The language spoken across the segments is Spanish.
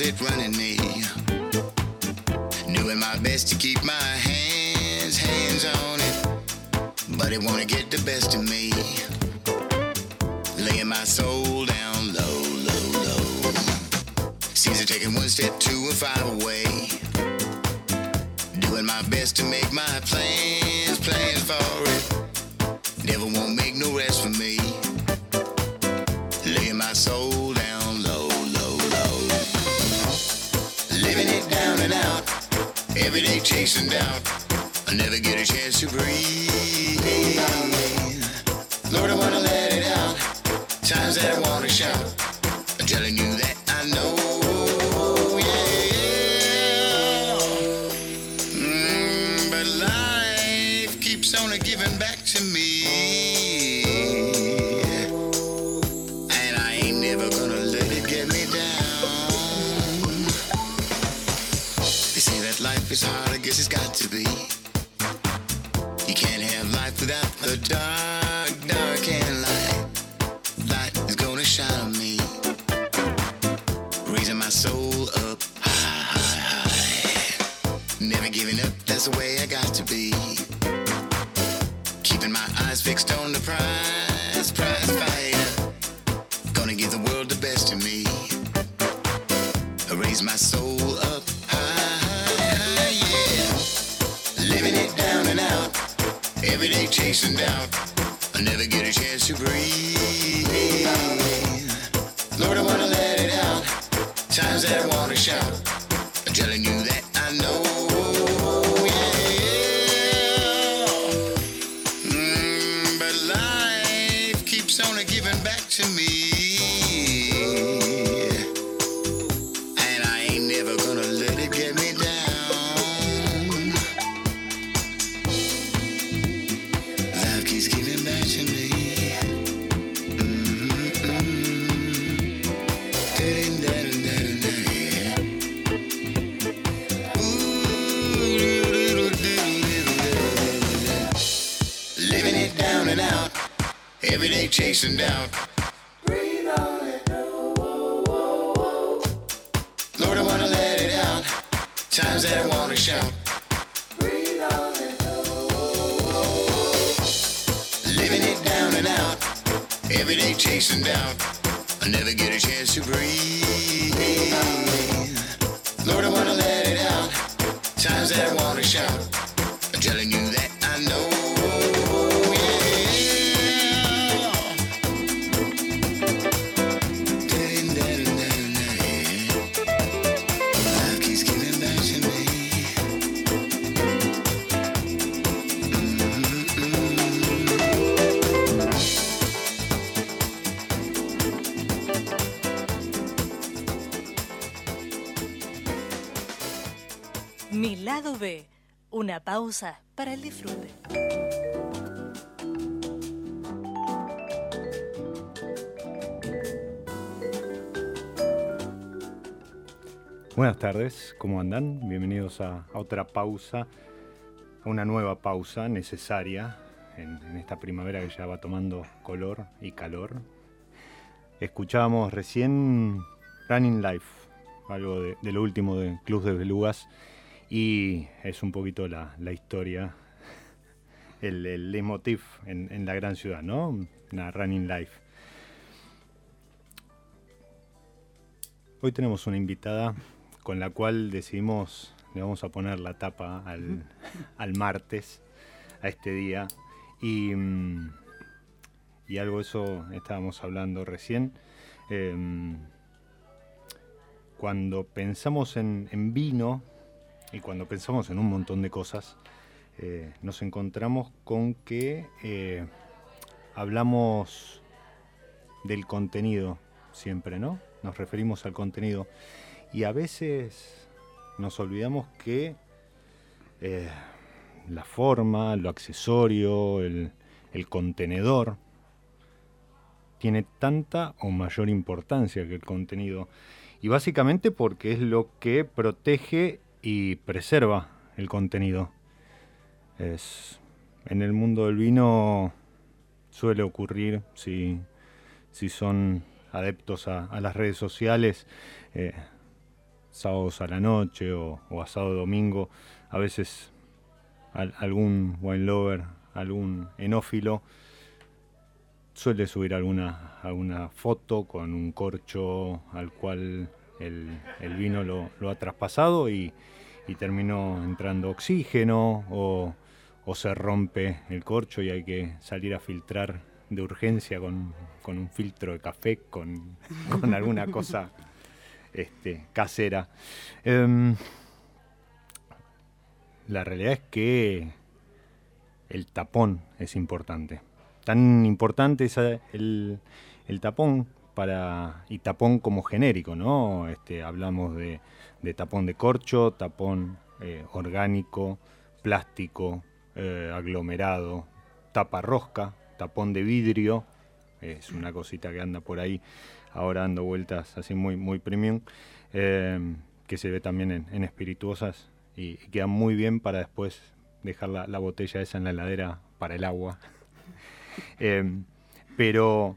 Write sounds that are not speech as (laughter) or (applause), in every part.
It running me? Doing my best to keep my hands, hands on it, but it wanna get the best of me. Laying my soul down low, low, low. Seems to taking one step, two and five away. Doing my best to make my plans, plans for it. Never won't make no rest for me. Laying my soul Every day chasing doubt. I never get a chance to breathe. Lord, I wanna let it out. Times that I wanna shout. Say that life is hard, I guess it's got to be. You can't have life without the dark, dark and light. Light is gonna shine on me. Raising my soul up high, high, high. Never giving up, that's the way I got to be. Keeping my eyes fixed on the prize, Times that I wanna shout. I'm telling you That wanna shout. Pausa para el disfrute. Buenas tardes, ¿cómo andan? Bienvenidos a, otra pausa, a una nueva pausa necesaria en, en esta primavera que ya va tomando color y calor. Escuchábamos recién Running Life, algo de, de lo último de Club de Belugas, y es un poquito la, la historia, el, el leitmotiv en, en la gran ciudad, ¿no? Una Running Life. Hoy tenemos una invitada con la cual decidimos, le vamos a poner la tapa al, al martes, a este día. Y, mm, y algo eso estábamos hablando recién. Em, cuando pensamos en, en vino, y cuando pensamos en un montón de cosas, eh, nos encontramos con que eh, hablamos del contenido siempre, ¿no? Nos referimos al contenido. Y a veces nos olvidamos que eh, la forma, lo accesorio, el, el contenedor, tiene tanta o mayor importancia que el contenido. Y básicamente porque es lo que protege y preserva el contenido. Es, en el mundo del vino suele ocurrir, si, si son adeptos a, las redes sociales, eh, sábados a la noche o, a sábado domingo, a veces algún wine lover, algún enófilo, suele subir alguna, alguna foto con un corcho al cual el, vino lo, ha traspasado y, terminó entrando oxígeno o, se rompe el corcho y hay que salir a filtrar de urgencia con, un filtro de café, (laughs) con, alguna cosa este, casera. Em, la realidad es que el tapón es importante. Tan importante es el, el tapón para y tapón como genérico, ¿no? Este, hablamos de, tapón de corcho, tapón eh, orgánico, plástico, eh, aglomerado, tapa rosca, tapón de vidrio, es una cosita que anda por ahí ahora dando vueltas así muy, muy premium, eh, que se ve también en, espirituosas y, queda muy bien para después dejar la, botella esa en la heladera para el agua. (laughs) pero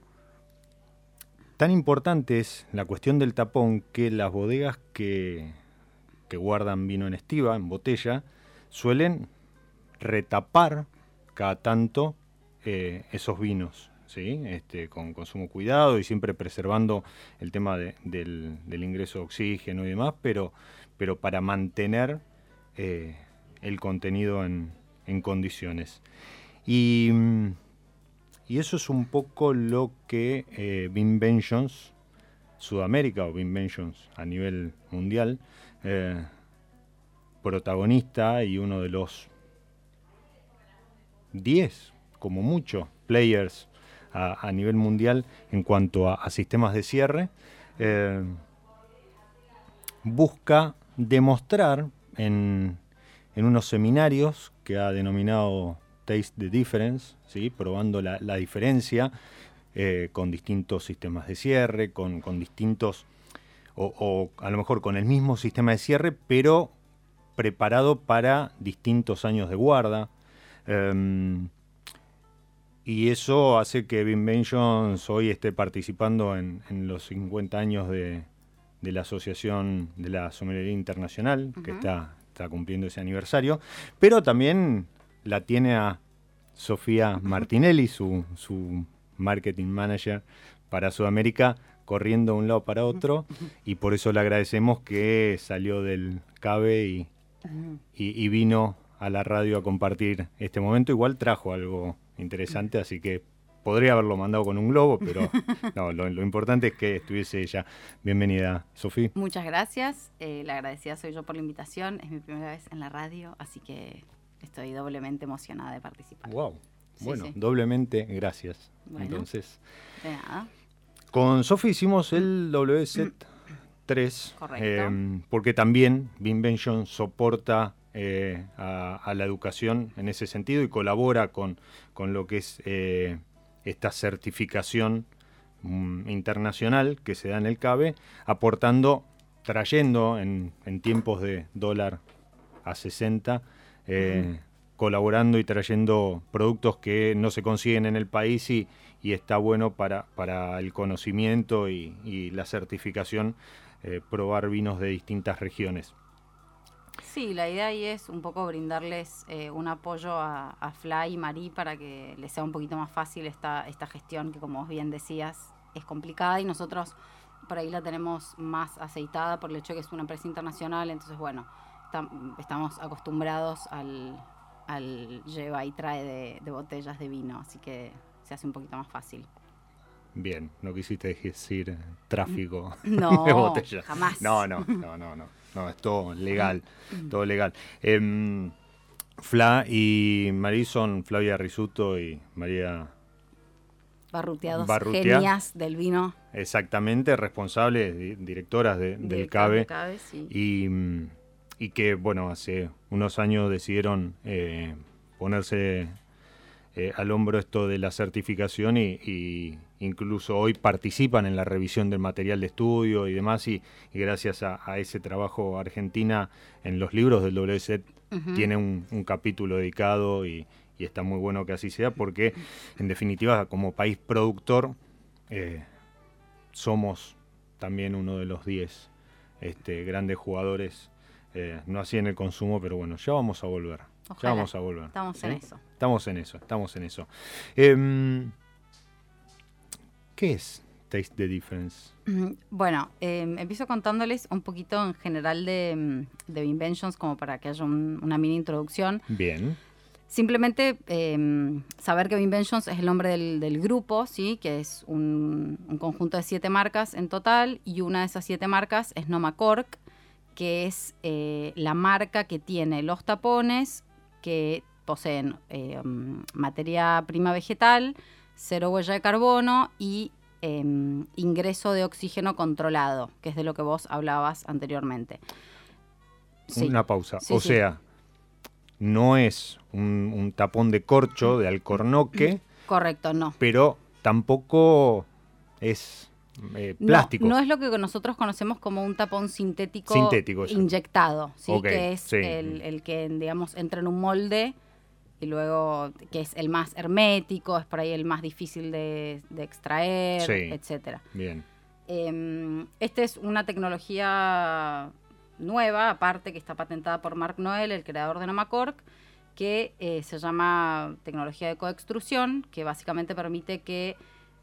Tan importante es la cuestión del tapón que las bodegas que, guardan vino en estiva, en botella, suelen retapar cada tanto eh, esos vinos, ¿sí? este, con, consumo cuidado y siempre preservando el tema del, ingreso de oxígeno y demás, pero, pero para mantener eh, el contenido en, en condiciones. Y mm, y eso es un poco lo que eh, Vinventions Sudamérica o Vinventions a nivel mundial, eh, protagonista y uno de los 10, como mucho, players a, nivel mundial en cuanto a, sistemas de cierre, eh, busca demostrar en, en unos seminarios que ha denominado Taste the Difference, ¿sí? probando la, diferencia eh, con distintos sistemas de cierre, con, distintos, o, a lo mejor con el mismo sistema de cierre, pero preparado para distintos años de guarda. Em, y eso hace que Vinventions hoy esté participando en, los 50 años de, la Asociación de la Sommelería Internacional, que está, está cumpliendo ese aniversario, pero también la tiene a Sofía Martinelli, su, su marketing manager para Sudamérica, corriendo de un lado para otro y por eso le agradecemos que salió del CABE y, y, vino a la radio a compartir este momento. Igual trajo algo interesante, así que podría haberlo mandado con un globo, pero (laughs) no, lo, importante es que estuviese ella. Bienvenida, Sofía. Muchas gracias. Eh, la agradecida soy yo por la invitación. Es mi primera vez en la radio, así que estoy doblemente emocionada de participar. Wow. bueno, doblemente gracias. Entonces, con Sofi hicimos el WZ 3, (clears throat) eh, porque también Binvention soporta eh, a, la educación en ese sentido y colabora con, con lo que es eh, esta certificación mm, internacional que se da en el CABE, aportando, trayendo en, en tiempos de dólar a 60 eh, colaborando y trayendo productos que no se consiguen en el país y, está bueno para, para el conocimiento y, la certificación eh, probar vinos de distintas regiones. Sí, la idea ahí es un poco brindarles eh, un apoyo a, Fly y Marí para que les sea un poquito más fácil esta, esta gestión que, como bien decías, es complicada y nosotros por ahí la tenemos más aceitada por el hecho de que es una empresa internacional. Entonces, bueno, estamos acostumbrados al, lleva y trae de, botellas de vino, así que se hace un poquito más fácil. Bien, no quisiste decir tráfico (laughs) No, de botella. jamás. No, no, no, no, no, no, es todo legal, todo legal. Em, Fla y Marí son Flavia Risuto y María Barruteados Barrutia. genias del vino. exactamente responsables, di- directoras de- del del CABE. CABE, sí. y, mm, y que, bueno, hace unos años decidieron eh, ponerse eh, al hombro esto de la certificación y, y incluso hoy participan en la revisión del material de estudio y demás y, y gracias a, a ese trabajo Argentina en los libros del WSET tiene un, un capítulo dedicado y, y está muy bueno que así sea porque en definitiva como país productor eh, somos también uno de los 10 este, grandes jugadores, eh, no así en el consumo, pero bueno, ya vamos a volver. Ya Ojalá. vamos a volver. Estamos en eso. Estamos en eso, estamos en eso. Em, ¿Qué es Taste the Difference? Mm, Bueno, eh, empiezo contándoles un poquito en general de, mm, de Inventions como para que haya un- una mini introducción. Bien, Simplemente eh, saber que Inventions es el nombre del, del grupo, ¿sí? que es un, un conjunto de siete marcas en total, y una de esas siete marcas es Noma Cork, que es eh, la marca que tiene los tapones que poseen eh, mm, materia prima vegetal, cero huella de carbono y eh, ingreso de oxígeno controlado, que es de lo que vos hablabas anteriormente. Sí. una pausa. Sí, o sí. sea, no es un, un tapón de corcho, de (clears throat) alcornoque, Correcto, no. pero tampoco es eh, No, plástico. No, es lo que nosotros conocemos como un tapón sintético, Sintético, inyectado, que es sí. el, el que, digamos, entra en un molde y luego que es el más hermético, es por ahí el más difícil de, de extraer, Sí. etcétera. Bien, Eh, esta es una tecnología nueva, aparte que está patentada por Mark Noel, el creador de Nomacork, que eh, se llama tecnología de coextrusión, que básicamente permite que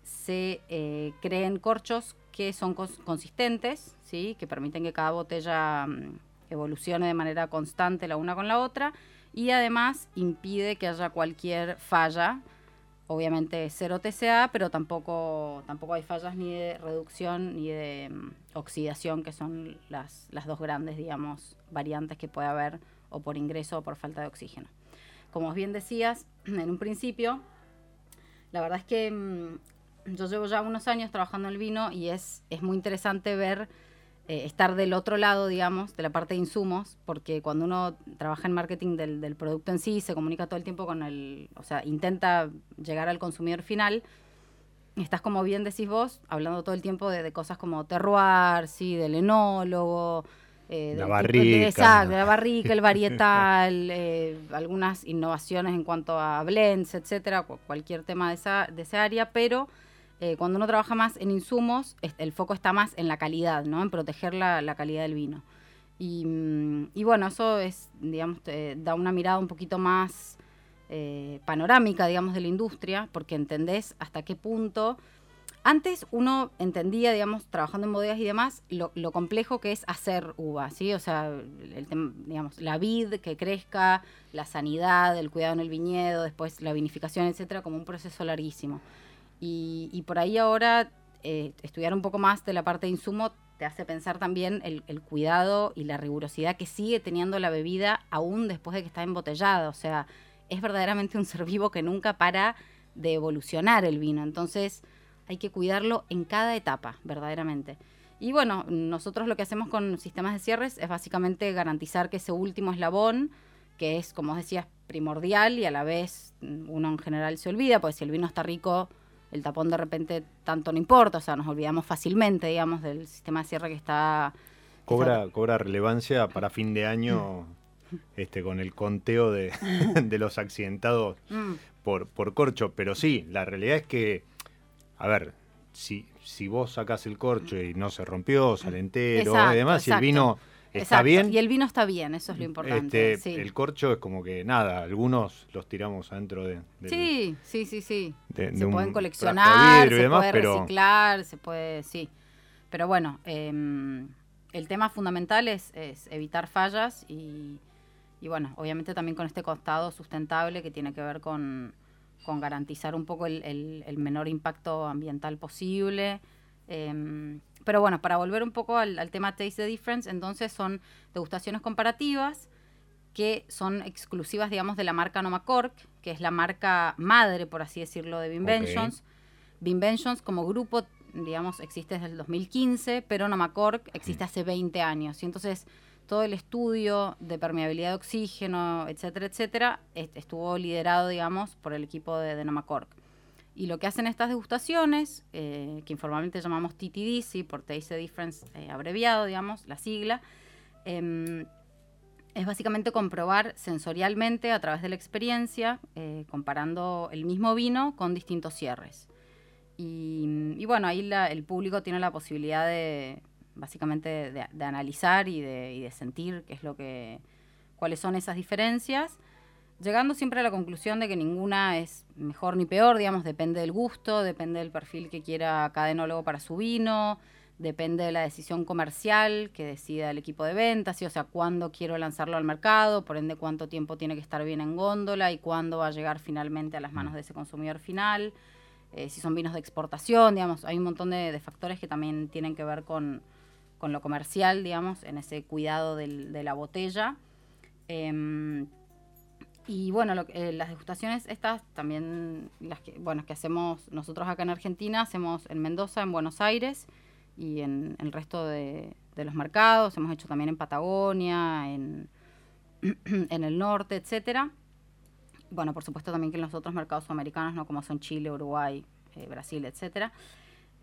se eh, creen corchos que son cons- consistentes, ¿sí? que permiten que cada botella mm, evolucione de manera constante la una con la otra, y además impide que haya cualquier falla obviamente cero TCA, pero tampoco, tampoco hay fallas ni de reducción ni de mm, oxidación, que son las, las dos grandes, digamos, variantes que puede haber o por ingreso o por falta de oxígeno. Como bien decías (clears throat) en un principio, la verdad es que mm, yo llevo ya unos años trabajando en el vino y es, es muy interesante ver eh, estar del otro lado, digamos, de la parte de insumos, porque cuando uno trabaja en marketing del, del producto en sí, se comunica todo el tiempo con el, o sea, intenta llegar al consumidor final, estás como bien decís vos, hablando todo el tiempo de, de cosas como terroir, sí, del enólogo, eh, La de- barrica. exacto, de la barrica, el (laughs) varietal, eh, algunas innovaciones en cuanto a blends, etcétera, cu- cualquier tema de esa, de esa área, pero eh, cuando uno trabaja más en insumos, el foco está más en la calidad, ¿no? En proteger la, la calidad del vino. Y, mm, y bueno, eso es, digamos, da una mirada un poquito más eh, panorámica, digamos, de la industria, porque entendés hasta qué punto. Antes uno entendía, digamos, trabajando en bodegas y demás, lo, lo complejo que es hacer uva, ¿sí? O sea, el tem- digamos, la vid que crezca, la sanidad, el cuidado en el viñedo, después la vinificación, etcétera, como un proceso larguísimo. Y, por ahí ahora eh, estudiar un poco más de la parte de insumo te hace pensar también el, el cuidado y la rigurosidad que sigue teniendo la bebida aún después de que está embotellada. O sea, es verdaderamente un ser vivo que nunca para de evolucionar el vino. Entonces hay que cuidarlo en cada etapa, verdaderamente. Y bueno, nosotros lo que hacemos con sistemas de cierres es básicamente garantizar que ese último eslabón, que es, como decías, primordial y a la vez mm, uno en general se olvida, porque si el vino está rico, el tapón de repente tanto no importa, o sea, nos olvidamos fácilmente, digamos, del sistema de cierre que está... cobra, cobra relevancia para fin de año este, con el conteo de, (laughs) de los accidentados Mm, por, por corcho, pero sí, la realidad es que, a ver, si, si vos sacás el corcho y no se rompió, sale entero Exacto, y demás, si el vino está exacto. bien, Y el vino está bien, eso es lo importante. este, sí. el corcho es como que nada, algunos los tiramos adentro de, del- Sí, sí, sí, sí. de- de se pueden de coleccionar, se demás, puede pero reciclar, se puede, sí. Pero bueno, em, el tema fundamental es, es evitar fallas y, y bueno, obviamente también con este costado sustentable que tiene que ver con con garantizar un poco el, el- el menor impacto ambiental posible. Em, pero bueno, para volver un poco al, al tema Taste the Difference, entonces son degustaciones comparativas que son exclusivas, digamos, de la marca Noma Cork, que es la marca madre, por así decirlo, de Binventions. Binventions como grupo, digamos, existe desde el 2015, pero Noma Cork existe hace 20 años. Y entonces todo el estudio de permeabilidad de oxígeno, etcétera, etcétera, est- estuvo liderado, digamos, por el equipo de, de Noma Cork. Y lo que hacen estas degustaciones, eh, que informalmente llamamos TTD, por Taste Difference eh, abreviado, digamos, la sigla, em, es básicamente comprobar sensorialmente a través de la experiencia, eh, comparando el mismo vino con distintos cierres. Y, y bueno, ahí la- el público tiene la posibilidad de, básicamente, de, de analizar y de, y de sentir qué es lo que, cuáles son esas diferencias, llegando siempre a la conclusión de que ninguna es mejor ni peor, digamos, depende del gusto, depende del perfil que quiera cada enólogo para su vino, depende de la decisión comercial que decida el equipo de ventas, ¿sí? o sea, cuándo quiero lanzarlo al mercado, por ende cuánto tiempo tiene que estar bien en góndola y cuándo va a llegar finalmente a las manos de ese consumidor final, eh, si son vinos de exportación, digamos, hay un montón de, de factores que también tienen que ver con, con lo comercial, digamos, en ese cuidado del- de la botella. Em, y bueno, lo eh, las degustaciones estas también, las que, bueno, que hacemos nosotros acá en Argentina, hacemos en Mendoza, en Buenos Aires y en, el resto de, los mercados. Hemos hecho también en Patagonia, en, (clears throat) en el norte, etcétera. Bueno, por supuesto también que en los otros mercados sudamericanos, ¿no? como son Chile, Uruguay, eh, Brasil, etcétera.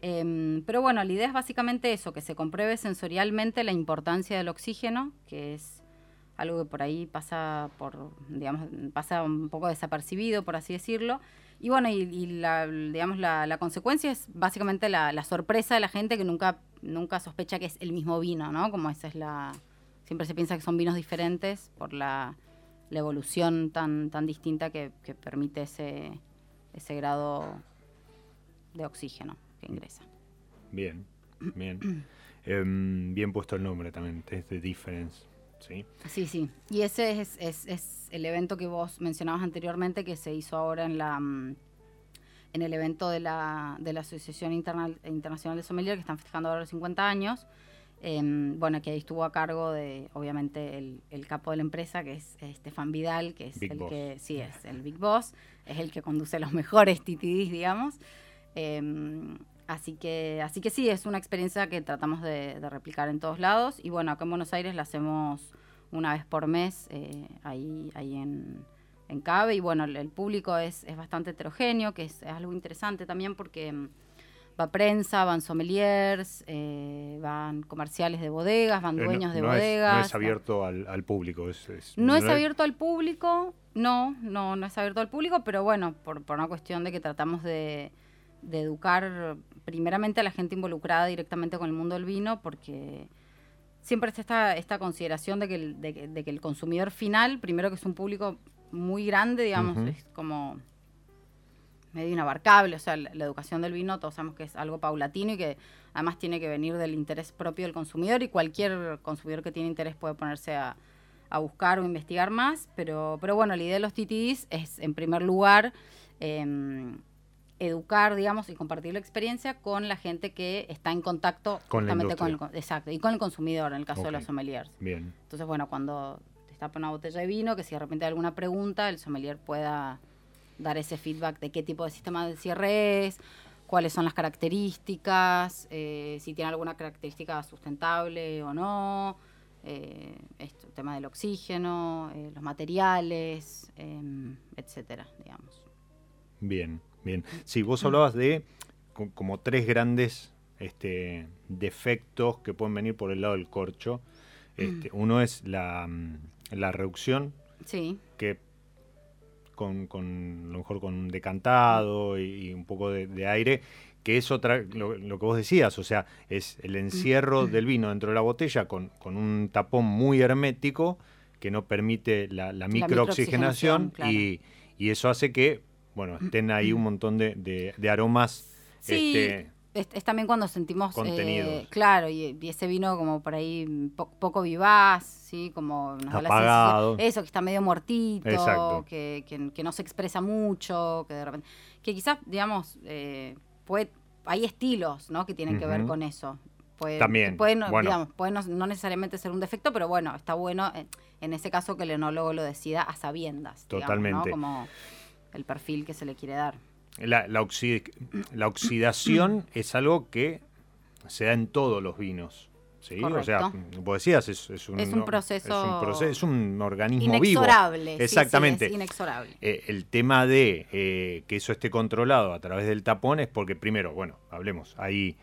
Em, pero bueno, la idea es básicamente eso, que se compruebe sensorialmente la importancia del oxígeno, que es algo que por ahí pasa por, digamos, pasa un poco desapercibido, por así decirlo. Y bueno, y, la, digamos, la, consecuencia es básicamente la, sorpresa de la gente que nunca, nunca sospecha que es el mismo vino, ¿no? Como esa es la... Siempre se piensa que son vinos diferentes por la, evolución tan, tan distinta que, permite ese, ese grado de oxígeno que ingresa. Bien, bien. (clears throat) Em, bien puesto el nombre también, Taste the Difference. ¿Sí? Sí, sí. Y ese es, es, es el evento que vos mencionabas anteriormente que se hizo ahora en la mm, en el evento de la, de la Asociación Interna- Internacional de Sommelier, que están festejando ahora los 50 años. Em, bueno, que ahí estuvo a cargo de, obviamente, el, el capo de la empresa, que es Estefan Vidal, que es Big el Boss. que, sí, es el Big Boss, es el que conduce los (laughs) mejores TTDs, digamos. Em, así que, así que sí, es una experiencia que tratamos de, de replicar en todos lados. Y bueno, acá en Buenos Aires la hacemos una vez por mes, eh, ahí, ahí en, en CABE. Y bueno, el, el público es, es bastante heterogéneo, que es, es algo interesante también porque mm, va prensa, van sommeliers, eh, van comerciales de bodegas, van Eh, no- dueños de es- bodegas. no es abierto al, al público. Es, es- No es abierto al público, no, no, no es abierto al público, pero bueno, por, por una cuestión de que tratamos de, de educar primeramente a la gente involucrada directamente con el mundo del vino, porque siempre está esta, esta consideración de que, el, de, que- de que el consumidor final, primero que es un público muy grande, digamos, es como medio inabarcable, o sea, la, la educación del vino todos sabemos que es algo paulatino y que además tiene que venir del interés propio del consumidor y cualquier consumidor que tiene interés puede ponerse a, a buscar o investigar más, pero, pero bueno, la idea de los TTDs es en primer lugar em, educar, digamos, y compartir la experiencia con la gente que está en contacto Con la con el, exacto, y con el consumidor, en el caso de los sommeliers. Bien, Entonces, bueno, cuando te tapa una botella de vino, que si de repente hay alguna pregunta, el sommelier pueda dar ese feedback de qué tipo de sistema de cierre es, cuáles son las características, eh, si tiene alguna característica sustentable o no, eh, esto, el tema del oxígeno, eh, los materiales, em, etcétera, digamos. bien, bien. Sí, vos hablabas de co- como tres grandes este, defectos que pueden venir por el lado del corcho. Este, Uno es la, la reducción, Sí, que con, con a lo mejor con un decantado y, y un poco de, de aire, que es otra, lo, lo que vos decías, o sea, es el encierro del vino dentro de la botella con, con un tapón muy hermético que no permite la, la microoxigenación microoxigenación, claro. y, y eso hace que, bueno, estén ahí un montón de, de- de aromas. Sí, este, es, es también cuando sentimos, eh, claro, y, y ese vino como por ahí po- poco vivaz, ¿sí? Como nos Apagado. eso, que está medio muertito, que, que- que no se expresa mucho, que de repente... Que quizás, digamos, eh, puede, hay estilos, ¿no? Que tienen que ver con eso. Puede, También, puede no- bueno. digamos, puede no, no necesariamente ser un defecto, pero bueno, está bueno en, en ese caso que el enólogo lo decida a sabiendas. digamos, ¿no? Totalmente. Como el perfil que se le quiere dar. La, la oxi- la oxidación (clears throat) es algo que se da en todos los vinos. ¿sí? O sea, vos decías, es, es un, Es un es proceso un, proceso- es un organismo Inexorable. vivo. sí, sí, Exactamente. es inexorable. Eh, el tema de eh, que eso esté controlado a través del tapón es porque primero, bueno, hablemos, hay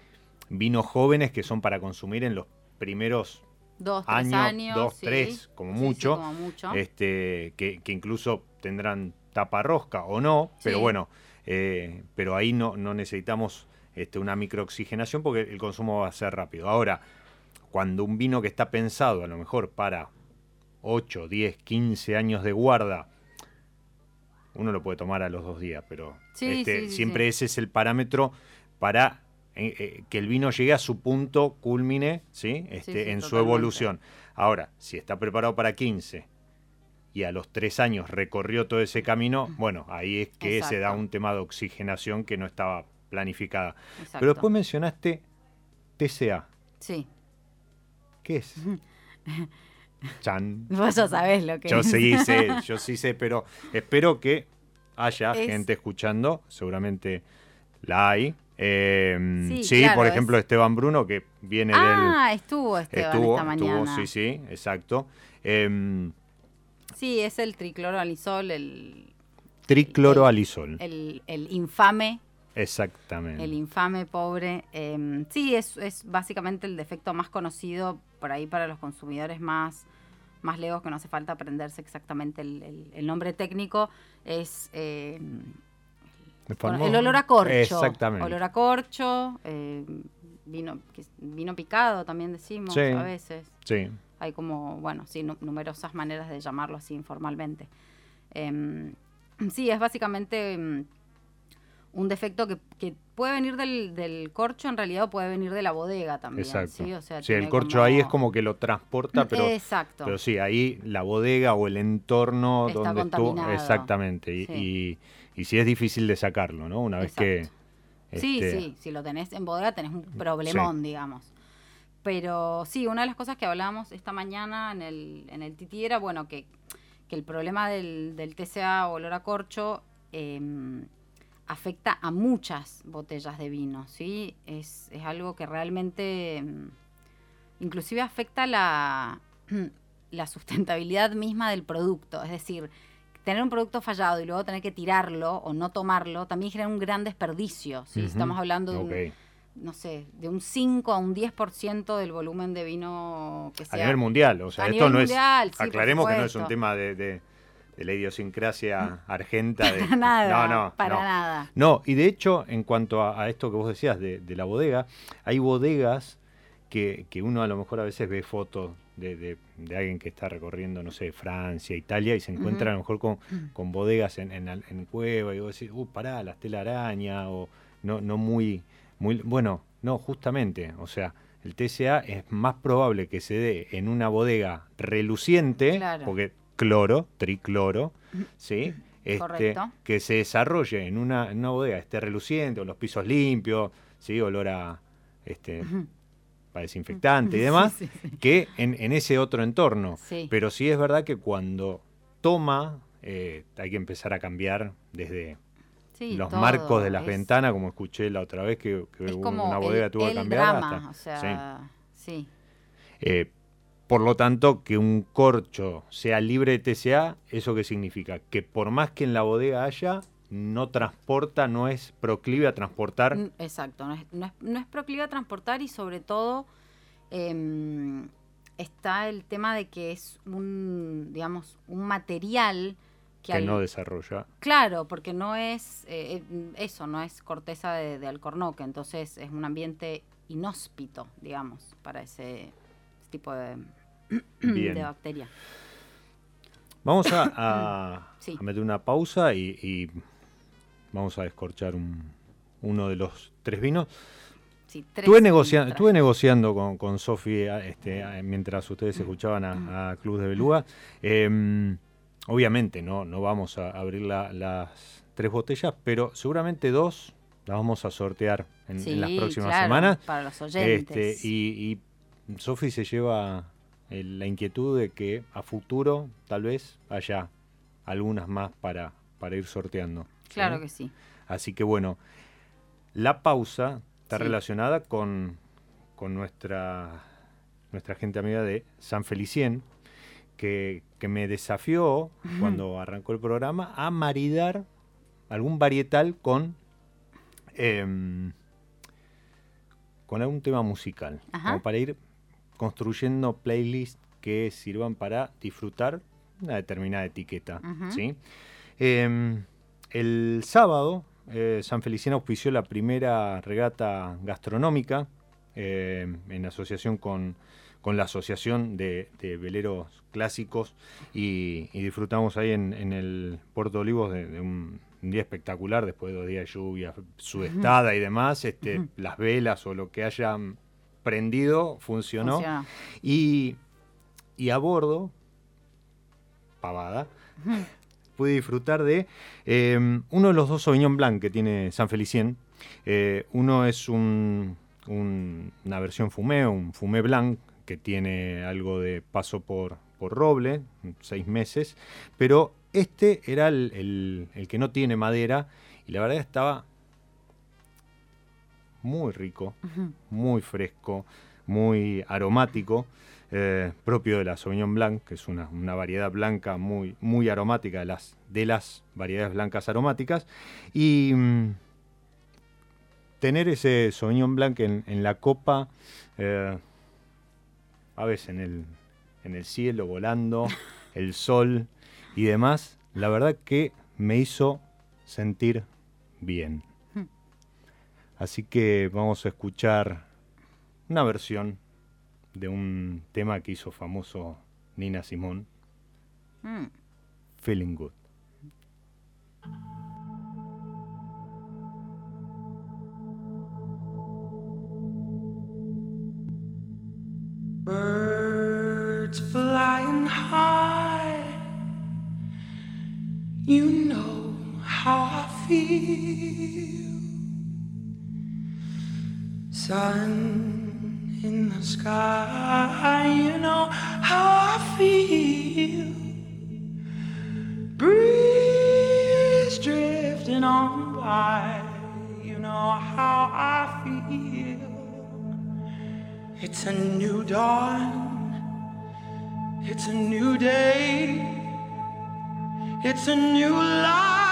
vinos jóvenes que son para consumir en los primeros Dos, tres años, dos, sí. tres, como mucho, como mucho. este, que, que incluso tendrán tapa rosca o no, pero bueno, eh, pero ahí no, no necesitamos este, una microoxigenación porque el consumo va a ser rápido. Ahora, cuando un vino que está pensado a lo mejor para 8, 10, 15 años de guarda, uno lo puede tomar a los dos días, pero Sí, este, sí, sí, siempre ese es el parámetro para eh, eh, que el vino llegue a su punto culmine ¿sí? Este, en su evolución. Ahora, si está preparado para 15 y a los tres años recorrió todo ese camino, bueno, ahí es que se da un tema de oxigenación que no estaba planificada. Exacto. Pero después mencionaste TCA. Sí. ¿Qué es? (laughs) Chan. Vos ya sabés lo que Yo es. sí sé, (laughs) yo sí sé, pero espero que haya Es- gente escuchando, seguramente la hay. Eh, Sí, sí, claro, por es- ejemplo, Esteban Bruno, que viene Ah, estuvo del... Esteban Estuvo, esta estuvo, mañana. sí, sí, exacto. Em, Sí, es el tricloroalisol, el, tricloroalisol, el, el infame, exactamente. el infame pobre. eh, sí, es, es básicamente el defecto más conocido por ahí para los consumidores más, más legos, que no hace falta aprenderse exactamente el, nombre técnico. Es eh, El olor a corcho. Exactamente. Olor a corcho, eh, vino, vino picado también decimos Sí. a veces. Sí, Hay como, bueno, sí, nu- numerosas maneras de llamarlo así informalmente. Em, sí, es básicamente em, un defecto que, que puede venir del, del corcho en realidad o puede venir de la bodega también. exacto. Sí, o sea, Sí, el corcho ahí es como que lo transporta, pero, Exacto. pero sí, ahí la bodega o el entorno Está donde estuvo. Exactamente. Y, Sí. y, y sí es difícil de sacarlo, ¿no? Una vez que. Exacto. Sí, este, sí, si lo tenés en bodega tenés un problemón, digamos. Pero sí, una de las cosas que hablábamos esta mañana en el, en el Titi era, bueno, que, que el problema del, del TCA o olor a corcho em, afecta a muchas botellas de vino, ¿sí? Es, es algo que realmente em, inclusive afecta la, (clears throat) la sustentabilidad misma del producto. Es decir, tener un producto fallado y luego tener que tirarlo o no tomarlo también genera un gran desperdicio. ¿sí? Estamos hablando de un. No sé, de un 5 a un 10% del volumen de vino que A sea. nivel mundial, o sea, A esto no mundial, es. sí, aclaremos que no es un tema de, de- de la idiosincrasia (laughs) argenta. De, Para nada, no, no, para no. nada. No, y de hecho, en cuanto a, a esto que vos decías de, de la bodega, hay bodegas que, que uno a lo mejor a veces ve fotos de, de- de alguien que está recorriendo, no sé, Francia, Italia, y se encuentra a lo mejor con, con bodegas en, en, cueva, y vos decís, uh, pará, la telaraña, o no, no muy, muy. Bueno, no, justamente, o sea. El TCA es más probable que se dé en una bodega reluciente, Claro. porque cloro, tricloro, ¿sí? Este, Correcto. que se desarrolle en una, en una bodega, esté reluciente, o los pisos limpios, ¿sí? olor a este, a desinfectante y (laughs) demás, Sí, sí, sí. que en, en ese otro entorno. Pero sí es verdad que cuando toma, eh, hay que empezar a cambiar desde Sí, los todo, marcos de las es- ventanas, como escuché la otra vez que, una bodega el, tuvo que cambiar. drama, hasta- o sea, sí. eh, por lo tanto, que un corcho sea libre de TCA, ¿eso qué significa? Que por más que en la bodega haya, no transporta, no es proclive a transportar. Exacto, no es, no es- no es proclive a transportar y sobre todo em, está el tema de que es un, digamos, un material que, no desarrolla. Claro, porque no es eh, eh, eso, no es corteza de, de alcornoque, entonces es un ambiente inhóspito, digamos, para ese tipo de, (clears throat) de bacteria. Vamos a, (coughs) a- Sí. a meter una pausa y, y vamos a descorchar un- uno de los tres vinos. sí, tres Estuve, negocia- estuve negociando con, con Sofi este, mientras ustedes escuchaban a, a Club de Beluga. Eh, obviamente no, no vamos a abrir la- las tres botellas, pero seguramente dos las vamos a sortear en, en las Sí, próximas claro, semanas. Para los oyentes. Este, y, y Sofi se lleva eh, la inquietud de que a futuro tal vez haya algunas más para, para ir sorteando. ¿sí? claro que sí. Así que bueno, la pausa está Sí. relacionada con, con nuestra, nuestra gente amiga de San Felicien, que, que me desafió cuando arrancó el programa a maridar algún varietal con, em, con algún tema musical, Ajá. como para ir construyendo playlists que sirvan para disfrutar una determinada etiqueta. Em, el sábado, eh, San Feliciano auspició la primera regata gastronómica em, en asociación con, con la Asociación de, de Veleros Clásicos y, y disfrutamos ahí en, en el Puerto Olivos de, de un, un día espectacular después de dos días de lluvia, sudestada y demás. Este, Las velas o lo que hayan prendido funcionó. Funcionó. Y, y a bordo, pavada, pude disfrutar de eh, uno de los dos Sauvignon Blanc que tiene San Felicien. Eh, uno es un- un- una versión fumé, un fumé blanc, que tiene algo de paso por, por roble, seis meses, pero este era el, el- el que no tiene madera y la verdad estaba muy rico, muy fresco, muy aromático, eh, propio de la Sauvignon Blanc, que es una, una variedad blanca muy, muy aromática, de las, de las variedades blancas aromáticas. Y mm, tener ese Sauvignon Blanc en, en la copa, eh, a veces en el, en el cielo, volando, (laughs) el sol y demás, la verdad que me hizo sentir bien. Así que vamos a escuchar una versión de un tema que hizo famoso Nina Simón, Mm. Feeling Good. Birds flying high. You know how I feel. Sun in the sky. You know how I feel. Breeze drifting on by. You know how I feel. It's a new dawn. It's a new day. It's a new life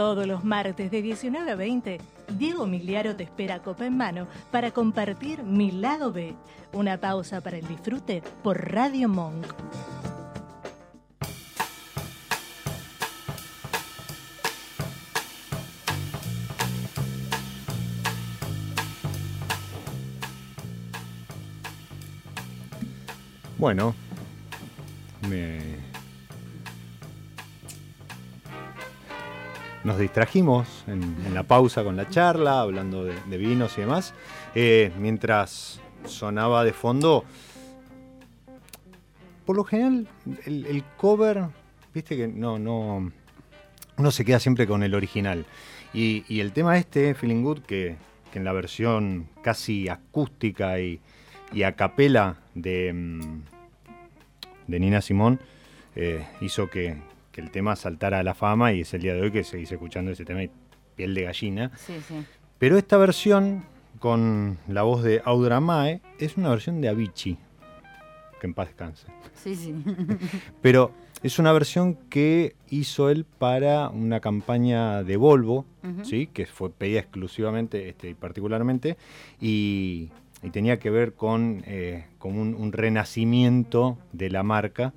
Todos los martes de 19 a 20, Diego Miliaro te espera copa en mano para compartir Mi Lado B, una pausa para el disfrute por Radio Monk. Bueno, me... nos distrajimos en, en la pausa con la charla, hablando de, vinos y demás, eh, mientras sonaba de fondo, por lo general, el, cover, viste que no, no, uno se queda siempre con el original. Y, y el tema este, Feeling Good, que, que en la versión casi acústica y, y a capela de, mm, de Nina Simón, eh, hizo que, que el tema saltara a la fama y es el día de hoy que seguís escuchando ese tema y piel de gallina. Sí, sí. Pero esta versión, con la voz de Audra Mae, es una versión de Avicii. Que en paz descanse. Sí, sí. (laughs) Pero es una versión que hizo él para una campaña de Volvo. ¿sí? que fue pedida exclusivamente este, y particularmente, y, y tenía que ver con, eh, con un, un renacimiento de la marca,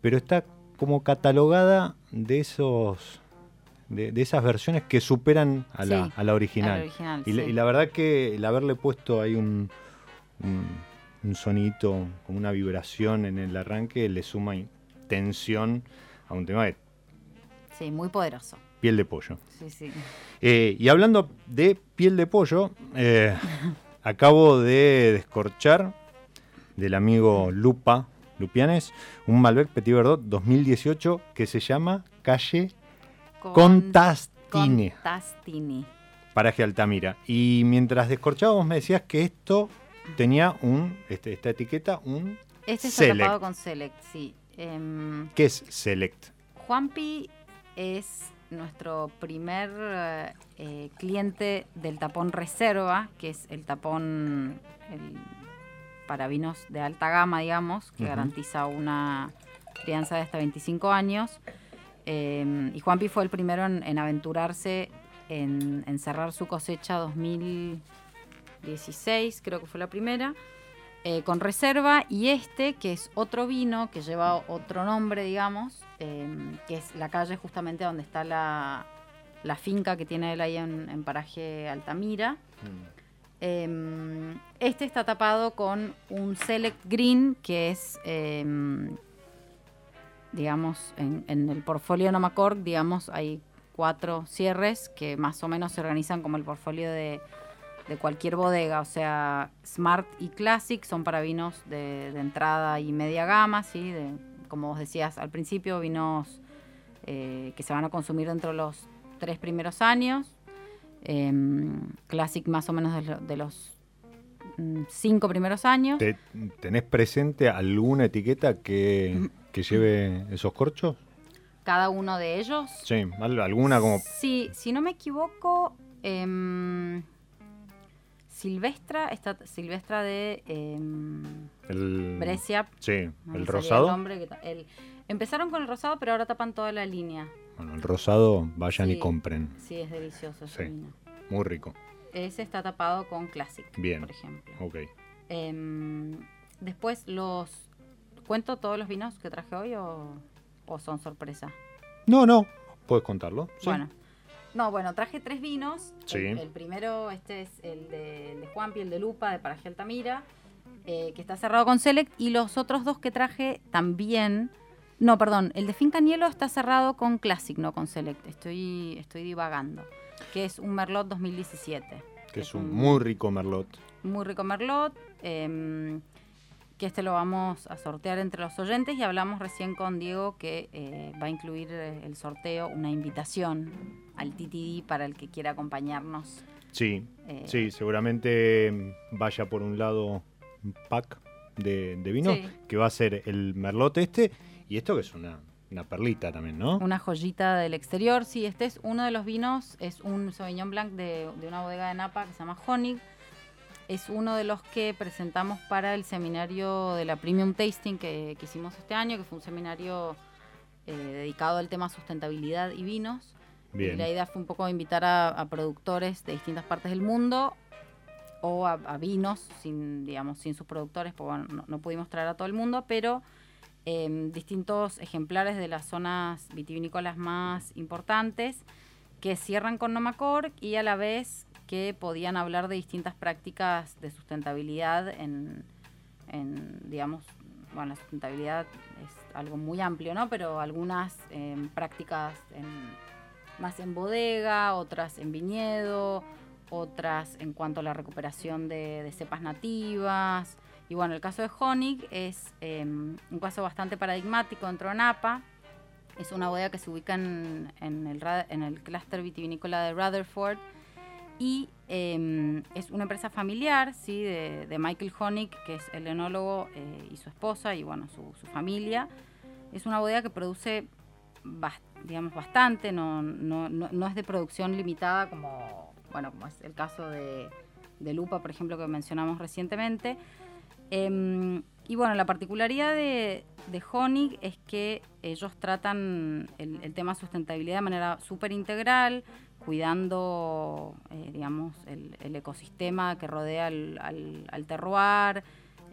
pero está como catalogada de esos de, de esas versiones que superan a la, a la original. a la original, y, la- sí. y la verdad que el haberle puesto ahí un, un, un sonito, como una vibración en el arranque, le suma tensión a un tema de Sí, muy poderoso. piel de pollo. Sí, sí. Eh, y hablando de piel de pollo, eh, (laughs) acabo de descorchar del amigo Lupa, Lupianes, un Malbec Petit Verdot 2018 que se llama Calle Contastine, Contastini. paraje Altamira. Y mientras descorchábamos me decías que esto tenía un, este- esta etiqueta, un Este está Select. tapado con Select, sí. Em, ¿Qué es Select? Juanpi es nuestro primer eh, eh, cliente del tapón reserva, que es el tapón el- para vinos de alta gama, digamos, que Ujú. garantiza una crianza de hasta 25 años. Eh, y Juanpi fue el primero en, en aventurarse en, en cerrar su cosecha 2016, creo que fue la primera, eh, con reserva. Y este, que es otro vino que lleva otro nombre, digamos, eh, que es la calle justamente donde está la, la finca que tiene él ahí en, en paraje Altamira. Eh, este está tapado con un Select Green, que es, eh, digamos, en, en el portfolio Nomacorp, digamos, hay cuatro cierres que más o menos se organizan como el portfolio de, cualquier bodega. O sea, Smart y Classic son para vinos de, de entrada y media gama, ¿sí? De, como vos decías al principio, vinos eh, que se van a consumir dentro de los tres primeros años. Em, Classic más o menos de, lo- de los mm, cinco primeros años. ¿Te- ¿Tenés presente alguna etiqueta que, que lleve esos corchos? Cada uno de ellos. Sí, al- alguna como... Sí, si no me equivoco, em, Silvestra, está Silvestra de em, El, Brescia. Sí, el rosado. nombre, el- empezaron con el rosado, pero ahora tapan toda la línea. Bueno, el rosado, vayan y compren. Sí, es delicioso ese Sí. vino. Muy rico. Ese está tapado con Classic, Bien. por ejemplo. Ok. Em, después los... ¿Cuento todos los vinos que traje hoy o, o son sorpresa? No, no. Puedes contarlo. Sí. Bueno. No, bueno, traje tres vinos. Sí. El, el primero, este es el de, el de Juanpi, el de Lupa, de Paraje Altamira. eh, que está cerrado con Select, y los otros dos que traje también. No, perdón, el de Finca Nielo está cerrado con Classic, no con Select. Estoy, estoy divagando. Que es un Merlot 2017. Que es un muy rico merlot. muy rico Merlot. em, que este lo vamos a sortear entre los oyentes y hablamos recién con Diego que eh, va a incluir eh, el sorteo una invitación al TTD para el que quiera acompañarnos. Sí, Eh, sí, seguramente mm, vaya por un lado un pack de, de vino, Sí. que va a ser el merlot este, y esto que es una, una perlita también, ¿no? Una joyita del exterior. Sí, este es uno de los vinos, es un Sauvignon Blanc de, de una bodega de Napa que se llama Honig. Es uno de los que presentamos para el seminario de la Premium Tasting que, que hicimos este año, que fue un seminario eh, dedicado al tema sustentabilidad y vinos. Y Bien. la idea fue un poco invitar a, a productores de distintas partes del mundo o a, a vinos sin, digamos, sin sus productores, porque bueno, no, no pudimos traer a todo el mundo, pero em, distintos ejemplares de las zonas vitivinícolas más importantes que cierran con Nomacor y a la vez que podían hablar de distintas prácticas de sustentabilidad en, en, digamos, bueno, la sustentabilidad es algo muy amplio, ¿no? Pero algunas em, prácticas en- más en bodega, otras en viñedo, otras en cuanto a la recuperación de, de cepas nativas. Y bueno, el caso de Honig es em, un caso bastante paradigmático dentro de Napa. Es una bodega que se ubica en, en el, en el clúster vitivinícola de Rutherford y em, es una empresa familiar, ¿sí? De, de Michael Honig, que es el enólogo eh, y su esposa y bueno, su, su familia. Es una bodega que produce bas- digamos, bastante, no, no, no, no es de producción limitada como, bueno, como es el caso de, de Lupa, por ejemplo, que mencionamos recientemente. Em, y bueno, la particularidad de, de Honig es que ellos tratan el, el tema sustentabilidad de manera súper integral, cuidando, eh, digamos, el, ecosistema que rodea al, al- terroir,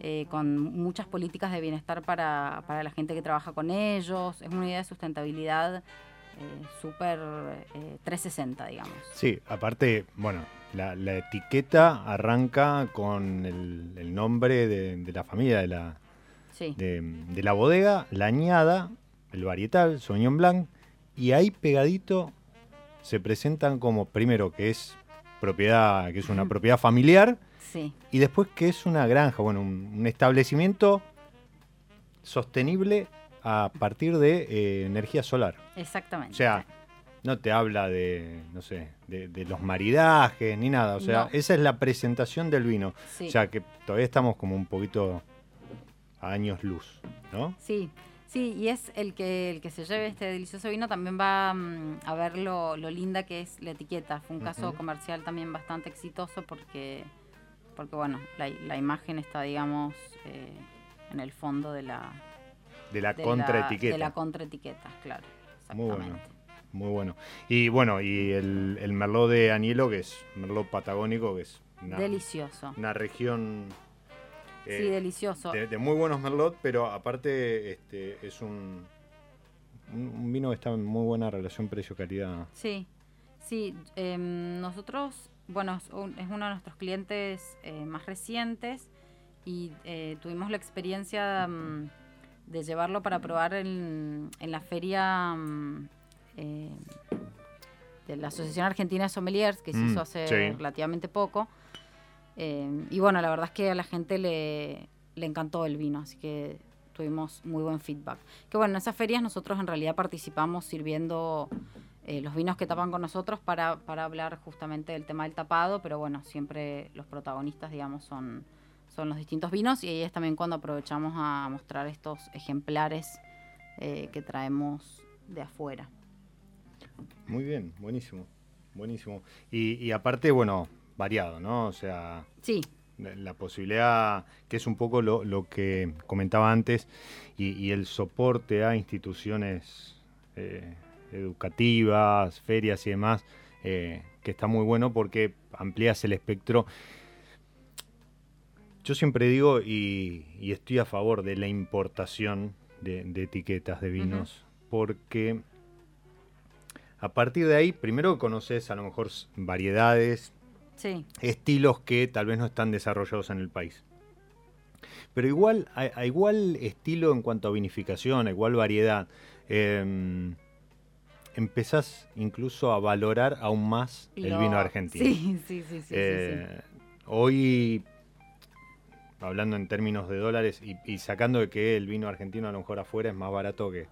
eh, con muchas políticas de bienestar para, para la gente que trabaja con ellos. Es una idea de sustentabilidad eh, súper eh, 360, digamos. Sí, aparte, bueno, la, la etiqueta arranca con el, el nombre de, de la familia, de la, Sí, de, de la bodega, la añada, el varietal, Sauvignon Blanc, y ahí pegadito se presentan como, primero, que es propiedad, que es una propiedad familiar, sí, y después que es una granja, bueno, un, un establecimiento sostenible a partir de eh, energía solar. exactamente. O sea, no te habla de, no sé, de, de los maridajes ni nada. O sea, No. esa es la presentación del vino. Sí. O sea, que todavía estamos como un poquito a años luz, ¿no? Sí, sí, y es el que el que se lleve este delicioso vino también va mm, a ver lo, lo linda que es la etiqueta. Fue un caso comercial también bastante exitoso porque, porque bueno, la, la imagen está, digamos, eh, en el fondo de la, De la contraetiqueta. De la contraetiqueta, claro. Muy bueno. Muy bueno. Y bueno, y el, el merlot de Anielo, que es merlot patagónico, que es una, Delicioso. una región eh, sí, delicioso. de, de muy buenos merlot, pero aparte este, es un, un, vino que está en muy buena relación precio-calidad. Sí, sí. em, nosotros, bueno, es, un- es uno de nuestros clientes eh, más recientes y eh, tuvimos la experiencia mm, de llevarlo para probar en, en la feria mm, eh, de la Asociación Argentina de Sommeliers, que se Mm, hizo hace sí. relativamente poco. Eh, y bueno, la verdad es que a la gente le, le encantó el vino, así que tuvimos muy buen feedback. Que bueno, en esas ferias nosotros en realidad participamos sirviendo eh, los vinos que tapan con nosotros para, para hablar justamente del tema del tapado, pero bueno, siempre los protagonistas, digamos, son, son los distintos vinos y ahí es también cuando aprovechamos a mostrar estos ejemplares eh, que traemos de afuera. Muy bien, buenísimo, buenísimo. Y, y aparte, bueno, variado, ¿no? O sea, Sí, la la posibilidad, que es un poco lo, lo que comentaba antes, y, y el soporte a instituciones eh, educativas, ferias y demás, eh, que está muy bueno porque amplías el espectro. Yo siempre digo, y, y estoy a favor de la importación de, de etiquetas de vinos, porque a partir de ahí, primero conoces a lo mejor variedades, sí, estilos que tal vez no están desarrollados en el país. pero igual, a, a igual estilo en cuanto a vinificación, a igual variedad, eh, empezás incluso a valorar aún más el vino argentino. Sí, sí, sí, sí, sí, sí. Eh, Hoy, hablando en términos de dólares y, y sacando de que el vino argentino a lo mejor afuera es más barato que,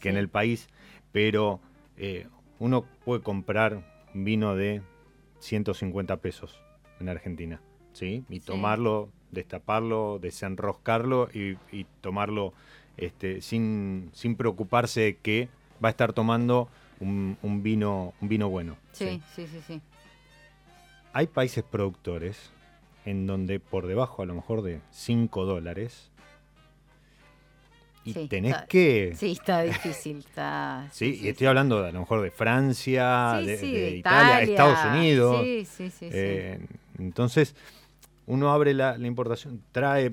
que en el país, pero eh, uno puede comprar vino de 150 pesos en Argentina, ¿sí? Y Sí. tomarlo, destaparlo, desenroscarlo y, y tomarlo este, sin, sin preocuparse de que va a estar tomando un, un vino, un vino bueno. Sí, sí, sí, sí. Hay países productores en donde por debajo a lo mejor de 5 dólares y Sí, tenés está- que... Sí, está difícil. Está, (laughs) Sí, y estoy hablando de, a lo mejor de Francia, de, Italia, Italia. Estados Unidos. Sí, sí, sí, sí. Eh, entonces, uno abre la, la importación, trae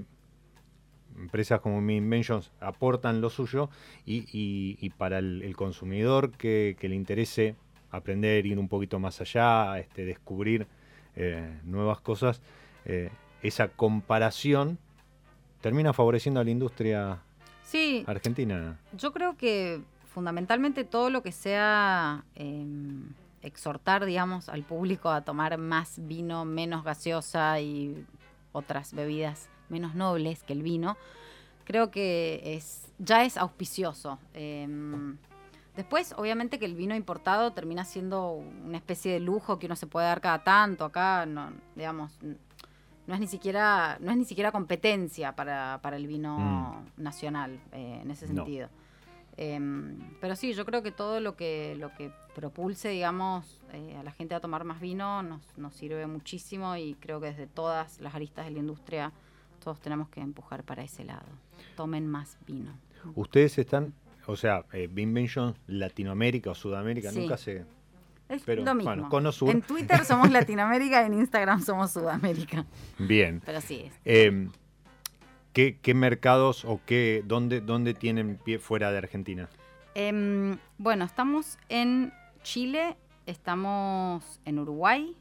empresas como Mi Inventions, aportan lo suyo y, y- y para el, el consumidor que, que le interese aprender, ir un poquito más allá, este, descubrir eh, nuevas cosas, eh, esa comparación termina favoreciendo a la industria Sí, argentina. Yo creo que fundamentalmente todo lo que sea em, exhortar, digamos, al público a tomar más vino, menos gaseosa y otras bebidas menos nobles que el vino, creo que es ya es auspicioso. Em, después, obviamente que el vino importado termina siendo una especie de lujo que uno se puede dar cada tanto. Acá, no, digamos, no es ni siquiera no es ni siquiera competencia para, para el vino nacional eh, en ese No. sentido Em, pero sí yo creo que todo lo que lo que propulse digamos eh, a la gente a tomar más vino nos, nos sirve muchísimo y creo que desde todas las aristas de la industria todos tenemos que empujar para ese lado tomen más vino Ustedes están, o sea, eh, Latinoamérica o Sudamérica, Sí. nunca se... es Pero, lo mismo bueno, Cono Sur. en Twitter somos (laughs) Latinoamérica y en Instagram somos Sudamérica Bien. pero sí es Eh, ¿qué, qué mercados o qué, dónde, dónde tienen pie fuera de Argentina? Em, bueno, estamos en Chile, estamos en Uruguay,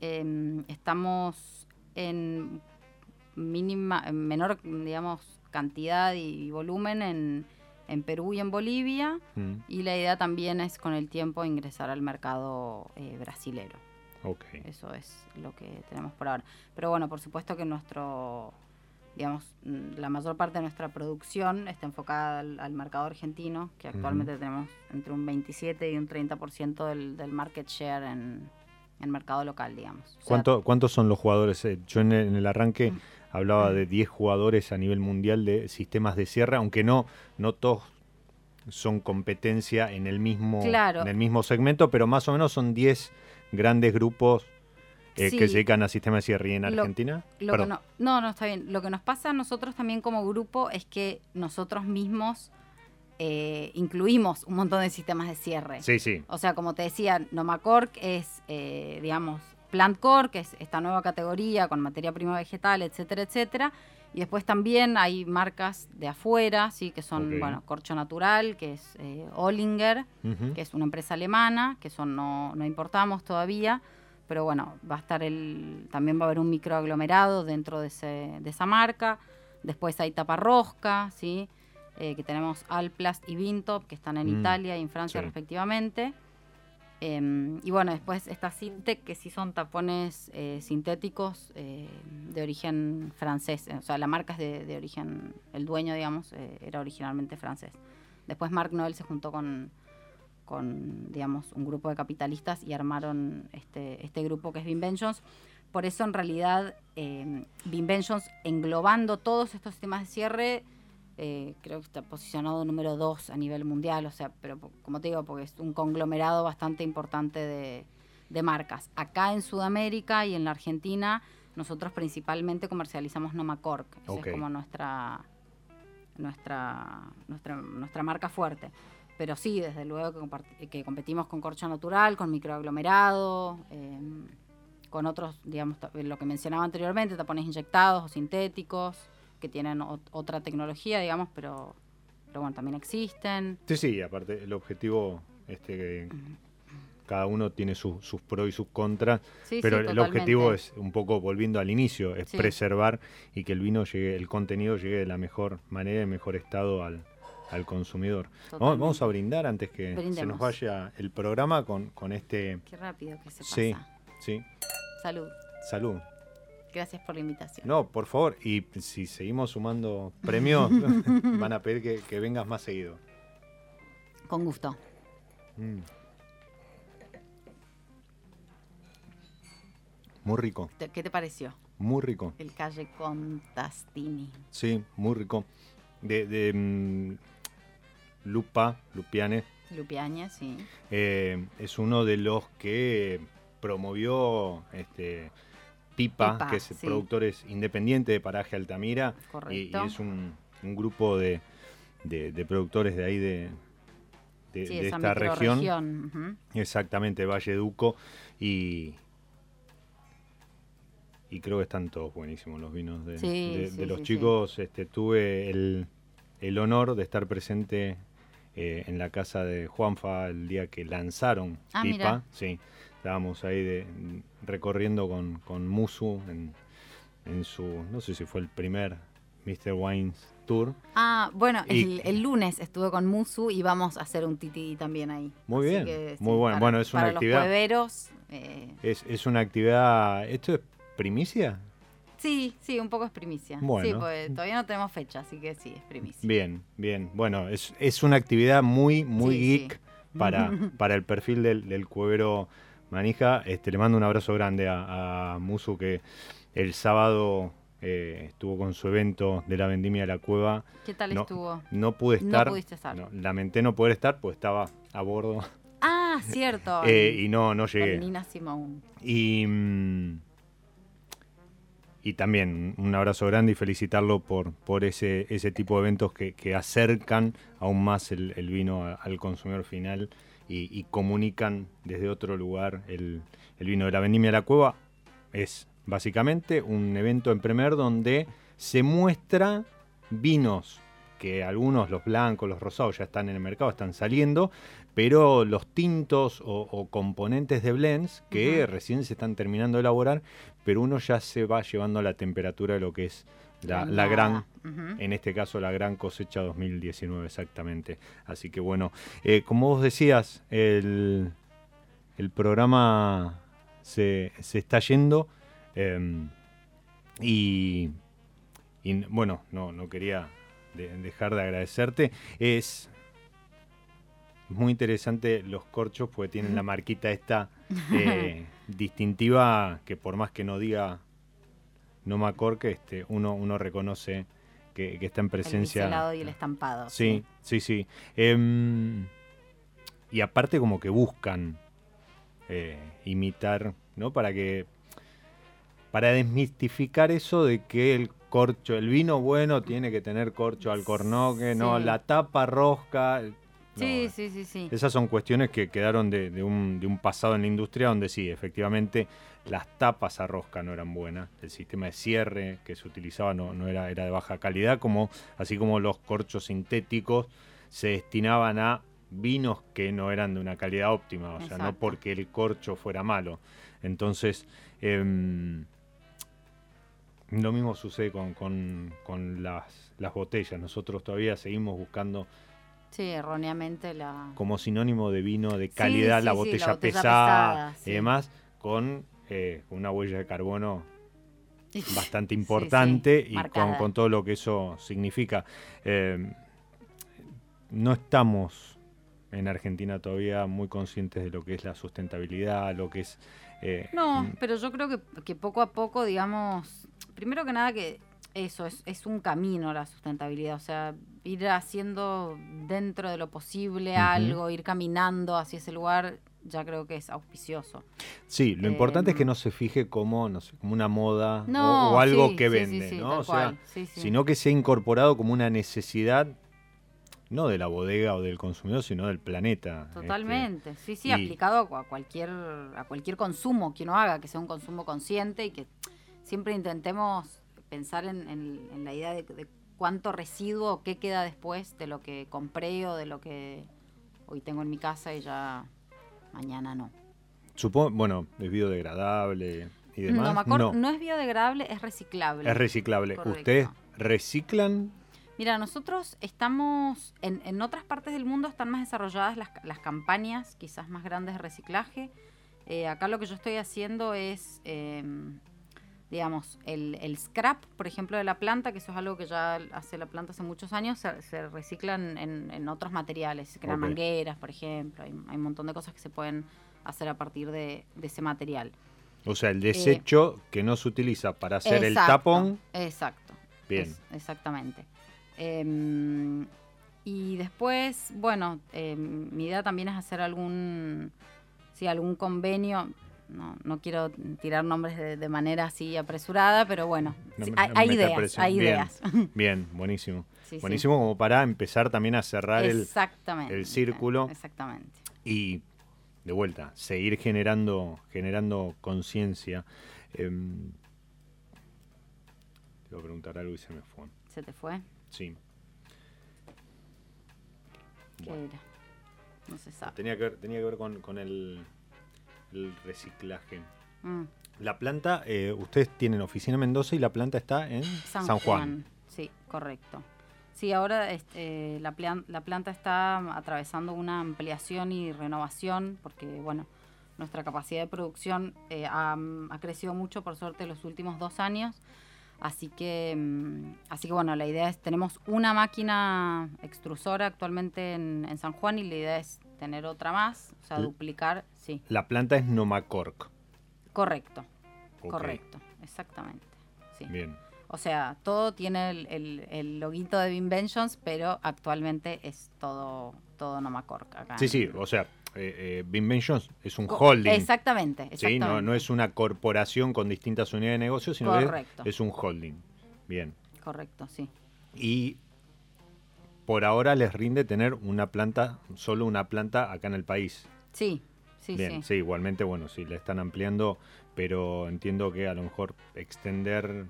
em, estamos en mínima, en menor, digamos, cantidad y volumen en, en Perú y en Bolivia. Mm, Y la idea también es con el tiempo ingresar al mercado eh, brasilero. ok. Eso es lo que tenemos por ahora. Pero bueno, por supuesto que nuestro, digamos, mm, la mayor parte de nuestra producción está enfocada al, al mercado argentino, que actualmente tenemos entre un 27 y un 30% del, del market share en, en mercado local, digamos. O sea, ¿Cuánto, ¿Cuántos son los jugadores? Eh, Yo en el, en el arranque Mm. Hablaba de 10 jugadores a nivel mundial de sistemas de cierre, aunque no, no todos son competencia en el mismo, Claro. en el mismo segmento, pero más o menos son 10 grandes grupos eh, que Sí. se dedican a sistemas de cierre. ¿Y en Lo- Argentina? Lo que Perdón. no, no, no, está bien. Lo que nos pasa a nosotros también como grupo es que nosotros mismos eh, incluimos un montón de sistemas de cierre. Sí, sí. O sea, como te decía, Nomacork es, eh, digamos, Plant Cork, que es esta nueva categoría con materia prima vegetal, etcétera, etcétera. Y después también hay marcas de afuera, sí, que son, Ok. bueno, Corcho Natural, que es eh, Ollinger, Ujú. que es una empresa alemana, que eso no, no importamos todavía, pero bueno, va a estar el, también va a haber un microaglomerado dentro de, ese- de esa marca. Después hay Taparrosca, ¿sí? Eh, que tenemos Alplast y Vintop, que están en Mm, Italia y en Francia sí. respectivamente. Em, y bueno, después está Sintec, que sí son tapones eh, sintéticos eh, de origen francés. O sea, la marca es de, de origen, el dueño, digamos, eh, era originalmente francés. Después Mark Noel se juntó con, con, digamos, un grupo de capitalistas y armaron este, este grupo que es Vinventions. Por eso, en realidad, eh, Vinventions, englobando todos estos sistemas de cierre, eh, creo que está posicionado número dos a nivel mundial. O sea, pero como te digo, porque es un conglomerado bastante importante de, de marcas. Acá en Sudamérica y en la Argentina, nosotros principalmente comercializamos Nomacork. Esa Ok. es como nuestra, nuestra, nuestra, nuestra marca fuerte. Pero sí, desde luego que, que competimos con corcho natural, con microaglomerado, eh, con otros, digamos, lo que mencionaba anteriormente, tapones inyectados o sintéticos, que tienen ot- otra tecnología, digamos, pero, pero bueno, también existen. Sí, sí, aparte el objetivo este, que, cada uno tiene su- sus pros y sus contras, Sí, pero sí, el objetivo es un poco volviendo al inicio, es Sí. preservar y que el vino llegue, el contenido llegue de la mejor manera, en mejor estado al, al consumidor. Vamos, vamos a brindar antes que se nos vaya el programa con, con este... Qué rápido que se pasa. Sí, sí, Salud. salud. Gracias por la invitación. No, por favor, y si seguimos sumando premios, (laughs) van a pedir que, que vengas más seguido. Con gusto. Mm. Muy rico, ¿Qué te pareció? muy rico. El calle Contastini. Sí, muy rico. De, de mm, Lupa, Lupiane, Lupiaña, sí. eh, es uno de los que promovió este, Pipa, que es sí. productores independiente de Paraje Altamira. Y, y es un, un grupo de, de- de productores de ahí de, de- sí, de esa esta región. Exactamente, Valle Duco. Y, y creo que están todos buenísimos los vinos de, Sí, de- sí, de los sí, chicos. Este, tuve el, el honor de estar presente eh, en la casa de Juanfa el día que lanzaron Ah, Pipa. mira. Sí, estábamos ahí de, recorriendo con, con Musu en, en su, no sé si fue el primer Mr. Wines Tour. Ah, bueno, Y- el, el lunes estuve con Musu y vamos a hacer un titi también ahí. Muy Así bien, que, muy bueno. para- Bueno, es una para actividad- Los eh, Es, es una actividad, ¿esto es primicia? sí, sí, un poco es primicia. Sí, Bueno. porque todavía no tenemos fecha, así que sí, es primicia. Bien, bien. Bueno, es, es una actividad muy, muy Sí, geek Para, (laughs) para el perfil del, del cuevero manija. Este, le mando un abrazo grande a, a Musu que el sábado eh, estuvo con su evento de la vendimia de la cueva. ¿Qué tal No, estuvo? No pude No estar. pudiste estar. no, lamenté no poder estar, pues estaba a bordo Ah, cierto. (laughs) eh, y no, no llegué. Nina Simone. Y, mm, y también un abrazo grande y felicitarlo por, por ese, ese tipo de eventos que, que acercan aún más el, el vino al consumidor final y, y comunican desde otro lugar el, el vino de la vendimia de la cueva. Es básicamente un evento en primer donde se muestra vinos que algunos, los blancos, los rosados, ya están en el mercado, están saliendo, pero los tintos o, o componentes de blends que recién se están terminando de elaborar, pero uno ya se va llevando a la temperatura de lo que es la, la gran, en este caso la gran cosecha 2019 exactamente. Así que bueno, eh, como vos decías, el, el programa se, se está yendo em, y, y bueno, no, no quería de- dejar de agradecerte. Es muy interesante los corchos porque tienen la marquita esta (laughs) eh, distintiva que por más que no diga no me que este, uno, uno reconoce que, que está en El presencia. biselado y el estampado. Sí, sí, sí. Em, y aparte como que buscan eh, imitar, ¿no? Para que... Para desmistificar eso de que el corcho, el vino bueno tiene que tener corcho alcornoque, no, Sí. la tapa rosca. No, Sí, sí, sí, sí. esas son cuestiones que quedaron de, de un, de un pasado en la industria donde sí, efectivamente, las tapas a rosca no eran buenas, el sistema de cierre que se utilizaba no, no era, era de baja calidad, como, así como los corchos sintéticos se destinaban a vinos que no eran de una calidad óptima, o sea, no porque el corcho fuera malo. Entonces, em, lo mismo sucede con, con- con las, las botellas. Nosotros todavía seguimos buscando Sí, erróneamente la... como sinónimo de vino de calidad sí, la, sí, botella la botella pesada y demás, con eh, una huella de carbono (laughs) bastante importante y con, todo lo que eso significa. Eh, no estamos en Argentina todavía muy conscientes de lo que es la sustentabilidad, lo que es... eh, No, mm, pero yo creo que, que poco a poco, digamos, primero que nada que eso es, es un camino la sustentabilidad, o sea, ir haciendo dentro de lo posible algo, ir caminando hacia ese lugar, ya creo que es auspicioso. Sí, lo importante es que Em, no se fije como, no sé, como una moda o- No, o, algo sí, que sí, sí, vende, sí, ¿no? O sea, sino que se ha incorporado como una necesidad, no de la bodega o del consumidor, sino del planeta. este, Totalmente, sí, sí, y- aplicado a cua- cualquier, a cualquier consumo que uno haga, que sea un consumo consciente y que siempre intentemos pensar en, en- en la idea de, de cuánto residuo, qué queda después de lo que compré o de lo que hoy tengo en mi casa y ya mañana no. Supongo, bueno, es biodegradable y demás. No, no. es biodegradable, es reciclable. es reciclable. Correcto. ¿Ustedes reciclan? Mira, nosotros estamos, en, en otras partes del mundo están más desarrolladas las, las campañas, quizás más grandes de reciclaje. Eh, acá lo que yo estoy haciendo es, eh, digamos, el, el scrap, por ejemplo, de la planta, que eso es algo que ya hace la planta hace muchos años, se, se reciclan en, en otros materiales, se crean mangueras, por ejemplo, hay, hay un montón de cosas que se pueden hacer a partir de, de ese material. O sea, el desecho que no se utiliza para hacer el tapón. Exacto. Bien. Es- exactamente. Em, y después, bueno, em, mi idea también es hacer algún, sí, algún convenio. No, no quiero tirar nombres de, de manera así apresurada, pero bueno, No sí, me- hay, no ideas, hay Bien, ideas. (laughs) Bien, buenísimo. Sí, sí. buenísimo como para empezar también a cerrar el, el círculo. Exactamente. y de vuelta, seguir generando, generando conciencia. Em, te iba a preguntar algo y se me fue. ¿Se te fue? Sí. ¿Qué Bueno. era? No se sabe. Tenía que ver, tenía que ver con, con el, el reciclaje. Mm. La planta, eh, ustedes tienen oficina en Mendoza y la planta está en San, San, Juan. Juan. Sí, correcto. Sí, ahora este, la, plan- la planta está atravesando una ampliación y renovación porque, bueno, nuestra capacidad de producción eh, ha, ha crecido mucho, por suerte, en los últimos dos años. Así que, mm, así que, bueno, la idea es, tenemos una máquina extrusora actualmente en, en San Juan y la idea es tener otra más, o sea, duplicar, sí, La planta es Nomacork. correcto, correcto, exactamente, sí. Bien. O sea, todo tiene el, el, el loguito de Inventions, pero actualmente es todo, todo Nomacork acá. Sí, sí, o sea, eh, eh, Binventions es un Co- holding. Exactamente, Sí, no, no es una corporación con distintas unidades de negocio, sino que Correcto. es un holding. Bien. Correcto, sí. Y por ahora les rinde tener una planta, solo una planta acá en el país. Sí, sí, Bien, sí. sí, igualmente, bueno, sí, la están ampliando, pero entiendo que a lo mejor extender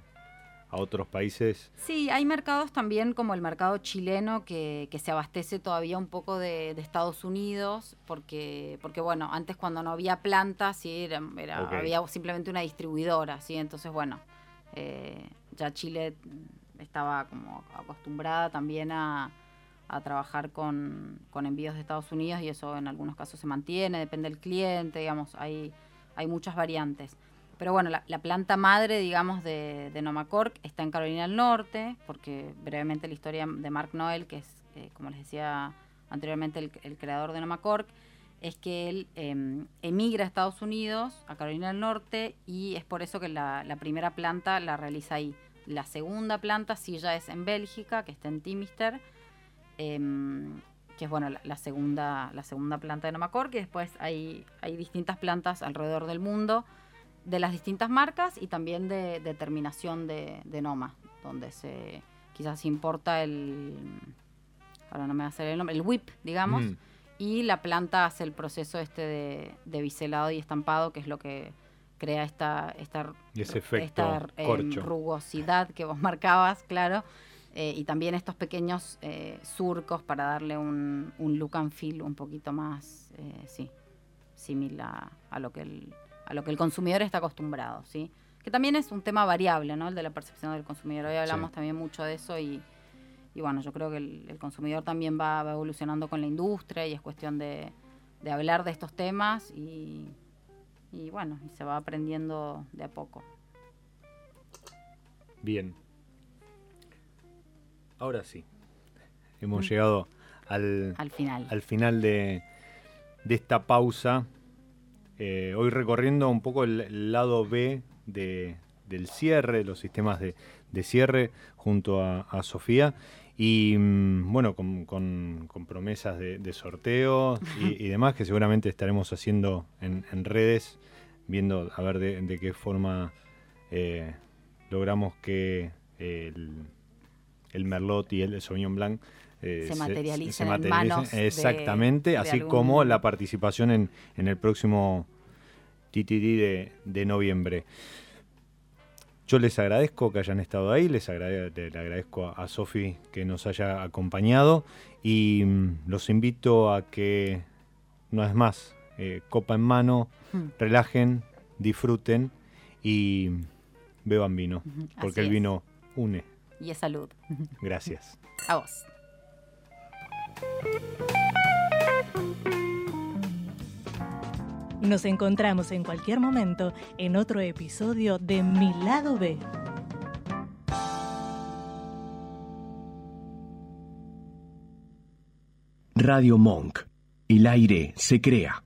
a otros países. Sí, hay mercados también como el mercado chileno que, que se abastece todavía un poco de, de Estados Unidos, porque, porque bueno, antes cuando no había plantas, sí, era, había simplemente una distribuidora, ¿sí? Entonces, bueno, eh, ya Chile estaba como acostumbrada también a, a trabajar con, con envíos de Estados Unidos y eso en algunos casos se mantiene, depende del cliente, digamos, hay, hay muchas variantes. Pero bueno, la, la planta madre, digamos, de, de Nomacork está en Carolina del Norte, porque brevemente la historia de Mark Noel, que es, eh, como les decía anteriormente, el, el creador de Nomacork, es que él eh, emigra a Estados Unidos, a Carolina del Norte, y es por eso que la, la primera planta la realiza ahí. La segunda planta sí ya es en Bélgica, que está en Timister, em, que es bueno la, la segunda la segunda planta de Nomacork, y después hay, hay distintas plantas alrededor del mundo de las distintas marcas y también de, de terminación de, de Noma, donde se quizás importa el ahora no me va a hacer el nombre, el whip, digamos, Mm. y la planta hace el proceso este de, de biselado y estampado, que es lo que crea esta, esta, esta, corcho. rugosidad que vos marcabas, claro, eh, y también estos pequeños eh, surcos para darle un, un look and feel un poquito más, eh, sí, similar a, lo que el, a lo que el consumidor está acostumbrado, ¿sí? Que también es un tema variable, ¿no? El de la percepción del consumidor. Hoy hablamos Sí. también mucho de eso y, y bueno, yo creo que el, el consumidor también va, va evolucionando con la industria y es cuestión de, de hablar de estos temas y, y bueno, y se va aprendiendo de a poco. Bien. Ahora sí. Hemos llegado al, Al final. al final de, de esta pausa. Eh, hoy recorriendo un poco el, el lado B de- del cierre, los sistemas de, de cierre junto a, a Sofía. Y mm, bueno, con, con- con promesas de, de sorteo y, y demás que seguramente estaremos haciendo en, en redes, viendo a ver de, de qué forma eh, logramos que el, el Merlot y el Sauvignon Blanc eh, Se materialicen en materialicen. manos Exactamente, de así algún- como la participación en, en el próximo TTD de, de noviembre. Yo les agradezco que hayan estado ahí, les agrade- le agradezco a, a Sofi que nos haya acompañado y mm, los invito a que, una vez más, eh, copa en mano, Hmm. relajen, disfruten y beban vino, porque el vino une. Y es salud. Gracias. (laughs) A vos. Nos encontramos en cualquier momento en otro episodio de Mi Lado B. Radio Monk. El aire se crea.